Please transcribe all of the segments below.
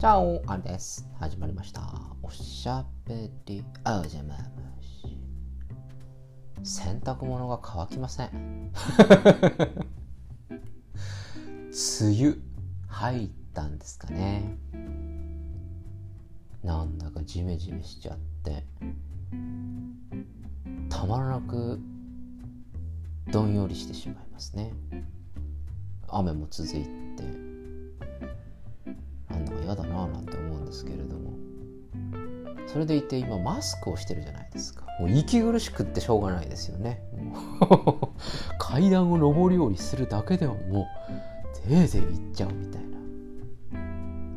じゃあ、あれです。始まりました。おしゃべりあじゃま。洗濯物が乾きません。梅雨入ったんですかね。なんだかジメジメしちゃって、たまらなくどんよりしてしまいますね。雨も続いて、ですけれども。それでいて今マスクをしてるじゃないですか。もう息苦しくってしょうがないですよね。階段を上り下りするだけでももうぜいぜいいっちゃうみたいな。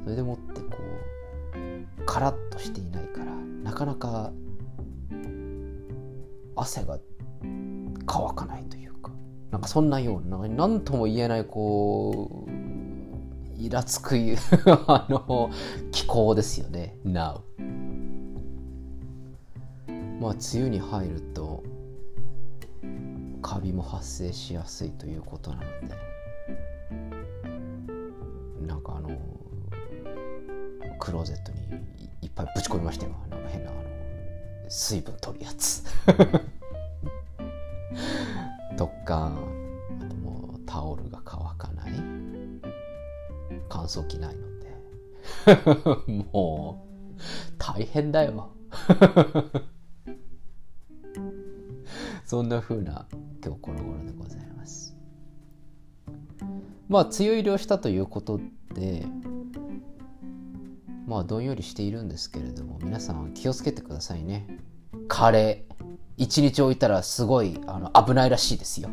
それでもってこうカラッとしていないからなかなか汗が乾かないというか。なんかそんなような何とも言えないこうイラつく あの気候ですよね。Now まあ梅雨に入るとカビも発生しやすいということなので。なんかあのクローゼットにいっぱいぶち込みましたよ。なんか変なあの水分取るやつ。とかあともうタオルが乾かない。乾燥機ない。もう大変だよ。そんな風な今日この頃でございます。まあ梅雨入りをしたということでまあどんよりしているんですけれども皆さん気をつけてくださいね。カレー。一日置いたらすごいあの危ないらしいですよ。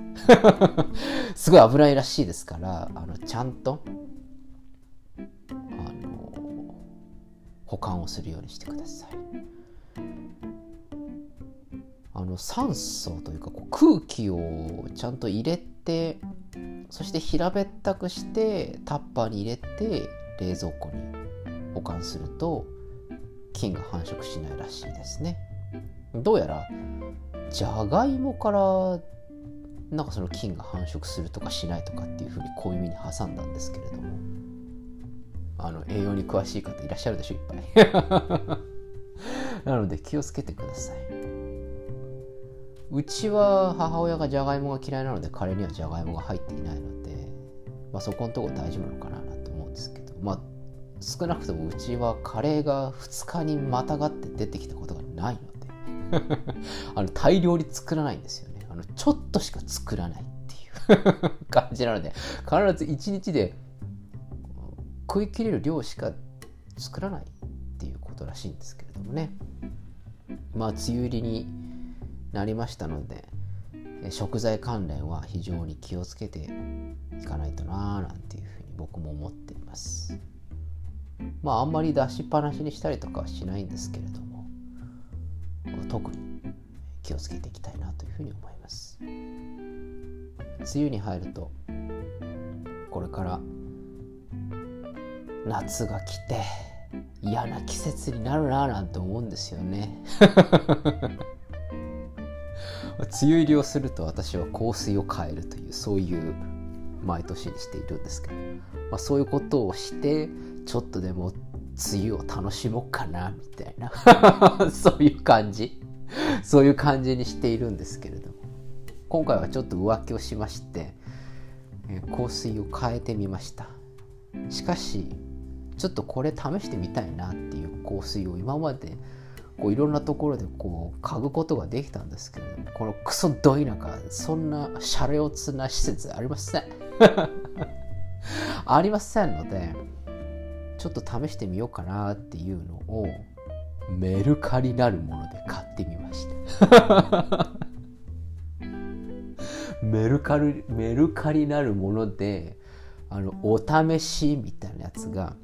すごい危ないらしいですからあのちゃんと保管をするようにしてください。あの酸素というかこう空気をちゃんと入れてそして平べったくしてタッパーに入れて冷蔵庫に保管すると菌が繁殖しないらしいですね。どうやらじゃがいもからなんかその菌が繁殖するとかしないとかっていうふうに小耳に挟んだんですけれども。あの栄養に詳しい方いらっしゃるでしょ？いっぱい。なので気をつけてください。うちは母親がじゃがいもが嫌いなのでカレーにはじゃがいもが入っていないので、まあ、そこのとこ大丈夫なのかなと思うんですけど。まあ少なくともうちはカレーが2日にまたがって出てきたことがないので。あの大量に作らないんですよね。あのちょっとしか作らないっていう 感じなので必ず1日で食い切れる量しか作らないっていうことらしいんですけれどもね。まあ梅雨入りになりましたので食材関連は非常に気をつけていかないとなーなんていうふうに僕も思っています。まああんまり出しっぱなしにしたりとかはしないんですけれども特に気をつけていきたいなというふうに思います。梅雨に入るとこれから夏が来て嫌な季節になるななんて思うんですよね。梅雨入りをすると私は香水を変えるというそういう毎年にしているんですけど、まあ、そういうことをしてちょっとでも梅雨を楽しもうかなみたいな。そういう感じ。そういう感じにしているんですけれども。今回はちょっと浮気をしまして香水を変えてみました。しかしちょっとこれ試してみたいなっていう香水を今までこういろんなところでこう嗅ぐことができたんですけれどもこのクソどい中そんなシャレオツな施設ありません？ありません。のでちょっと試してみようかなっていうのをメルカリなるもので買ってみました。メルカリメルカリなるものであのお試しみたいなやつが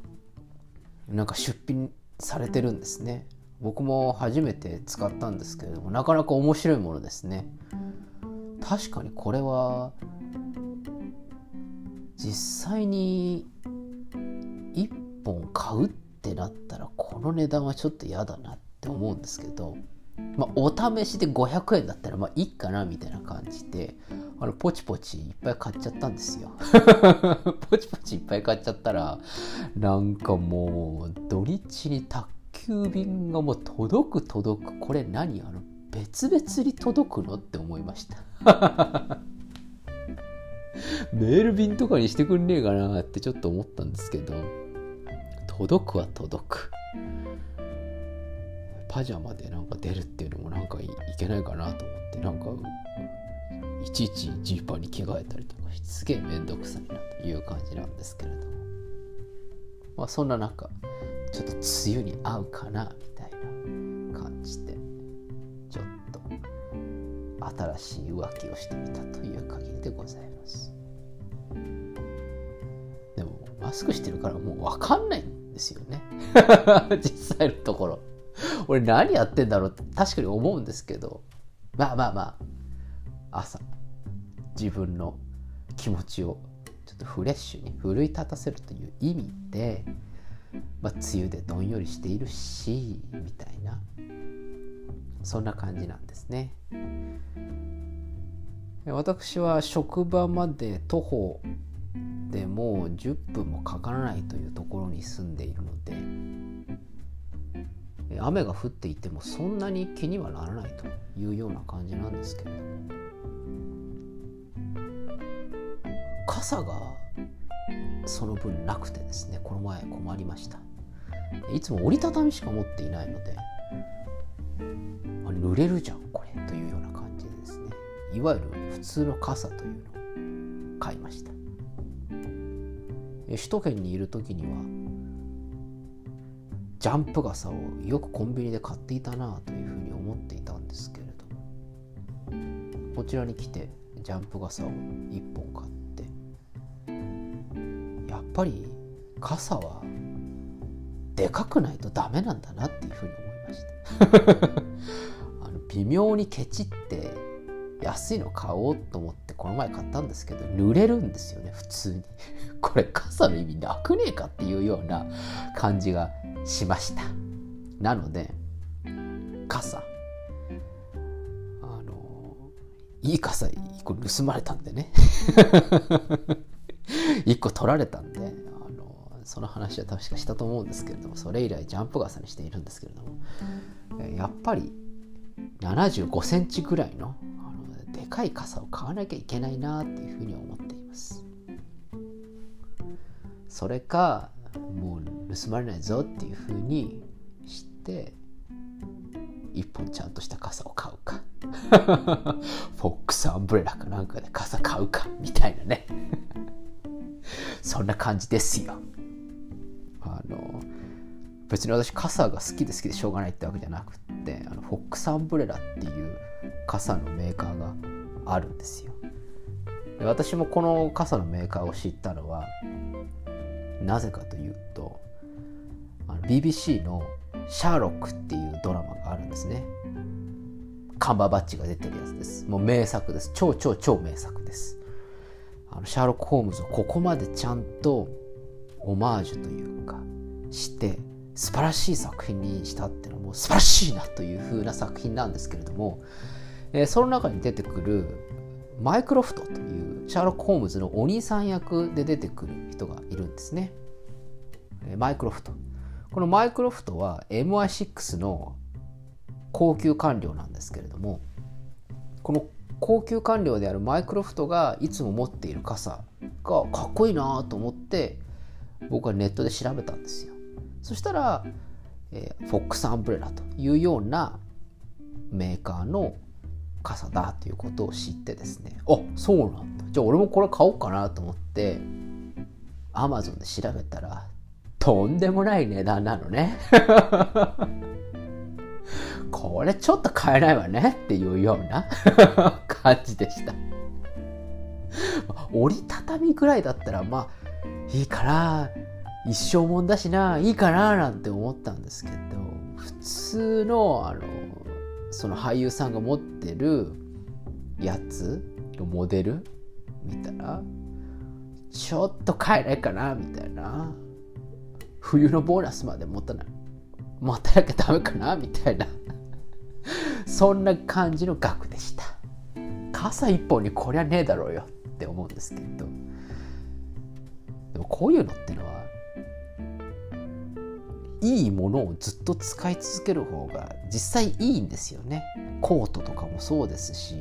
なんか出品されてるんですね。僕も初めて使ったんですけれどもなかなか面白いものですね。確かにこれは実際に1本買うってなったらこの値段はちょっと嫌だなって思うんですけど、まあ、お試しで500円だったらまあいいかなみたいな感じであのポチポチいっぱい買っちゃったんですよ。ポチポチいっぱい買っちゃったらなんかもう土日に宅急便がもう届く届く。これ何？あの別々に届くのって思いました。メール便とかにしてくんねえかなってちょっと思ったんですけど届くは届く。パジャマでなんか出るっていうのもなんかいけないかなと思ってなんかいちいちジーパンに着替えたりとかすげえめんどくさいなという感じなんですけれども。まあそんな中ちょっと梅雨に合うかなみたいな感じでちょっと新しい浮気をしてみたという限りでございます。でもマスクしてるからもう分かんないんですよね 実際のところ。俺何やってんだろうって確かに思うんですけど。まあまあまあ。朝自分の気持ちをちょっとフレッシュに奮い立たせるという意味で、まあ、梅雨でどんよりしているしみたいな。そんな感じなんですね。私は職場まで徒歩でもう10分もかからないというところに住んでいるので雨が降っていてもそんなに気にはならないというような感じなんですけれども傘がその分なくてですねこの前困りました。いつも折りたたみしか持っていないので濡れるじゃんこれというような感じでですね。いわゆる普通の傘というのを買いました。首都圏にいる時にはジャンプ傘をよくコンビニで買っていたなというふうに思っていたんですけれどこちらに来てジャンプ傘を1本買って。やっぱり傘はでかくないとダメなんだなっていうふうに思いました。あの微妙にケチって安いの買おうと思ってこの前買ったんですけど濡れるんですよね普通に。これ傘の意味なくねえかっていうような感じがしました。なので傘。あのいい傘1個盗まれたんでね。1個取られたんであのその話は確かしたと思うんですけれどもそれ以来ジャンプ傘にしているんですけれどもやっぱり75センチぐらいのあのでかい傘を買わなきゃいけないなっていうふうに思っています。それかもう盗まれないぞっていうふうにして一本ちゃんとした傘を買うか。フォックスアンブレラかなんかで傘買うかみたいなね。そんな感じですよ。あの別に私傘が好きで好きでしょうがないってわけじゃなくってあのフォックスアンブレラっていう傘のメーカーがあるんですよ。で私もこの傘のメーカーを知ったのはなぜかという BBC の「シャーロック」っていうドラマがあるんですねカンバーバッチが出てるやつですもう名作です超超超名作ですあのシャーロック・ホームズをここまでちゃんとオマージュというかして素晴らしい作品にしたっていうのはもう素晴らしいなという風な作品なんですけれども、えー、その中に出てくるマイクロフトというシャーロック・ホームズのお兄さん役で出てくる人がいるんですね。マイクロフト。このマイクロフトは MI6 の高級官僚なんですけれども、この高級官僚であるマイクロフトがいつも持っている傘がかっこいいなと思って僕はネットで調べたんですよ。そしたら、えー、フォックスアンブレラというようなメーカーの傘だということを知ってですねあそうなんだじゃあ俺もこれ買おうかなと思ってアマゾンで調べたらとんでもない値段なのね。これちょっと買えないわねっていうような 感じでした。折りたたみぐらいだったらまあいいかな。一生もんだしな。いいかななんて思ったんですけど普通のあのその俳優さんが持ってるやつのモデル見たらちょっと買えないかなみたいな。冬のボーナスまで持たない。持たなきゃダメかなみたいな。そんな感じの額でした。傘一本にこりゃねえだろうよって思うんですけど。でもこういうのってのはいいものをずっと使い続ける方が実際いいんですよね。コートとかもそうですし。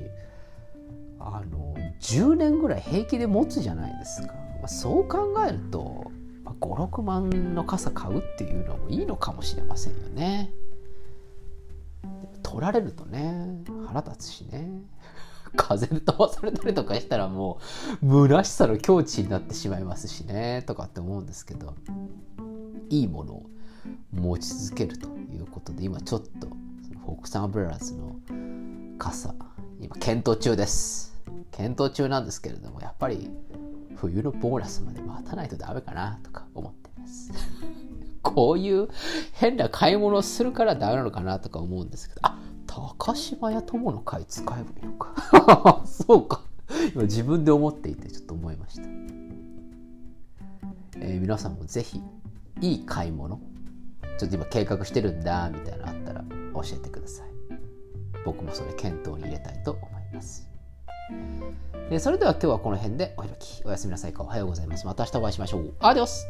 あの10年ぐらい平気で持つじゃないですか、まあ、そう考えると、56万の傘買うっていうのもいいのかもしれませんよね。取られるとね腹立つしね。風で飛ばされたりとかしたらもう虚しさの境地になってしまいますしね。とかって思うんですけどいいものを持ち続けるということで今ちょっとフォックスアンブレラズの傘今検討中です。検討中なんですけれどもやっぱり冬のボーナスまで待たないとダメかなとか思ってます。こういう変な買い物をするからダメなのかなとか思うんですけど。あ高島屋友の会使えばいいのか。そうか。今自分で思っていてちょっと思いました、えー、皆さんもぜひいい買い物。ちょっと今計画してるんだみたいなのあったら教えてください。僕もそれ検討に入れたいと思います。えそれでは今日はこの辺でお開き。おやすみなさいか。おはようございます。また明日お会いしましょう。アディオス。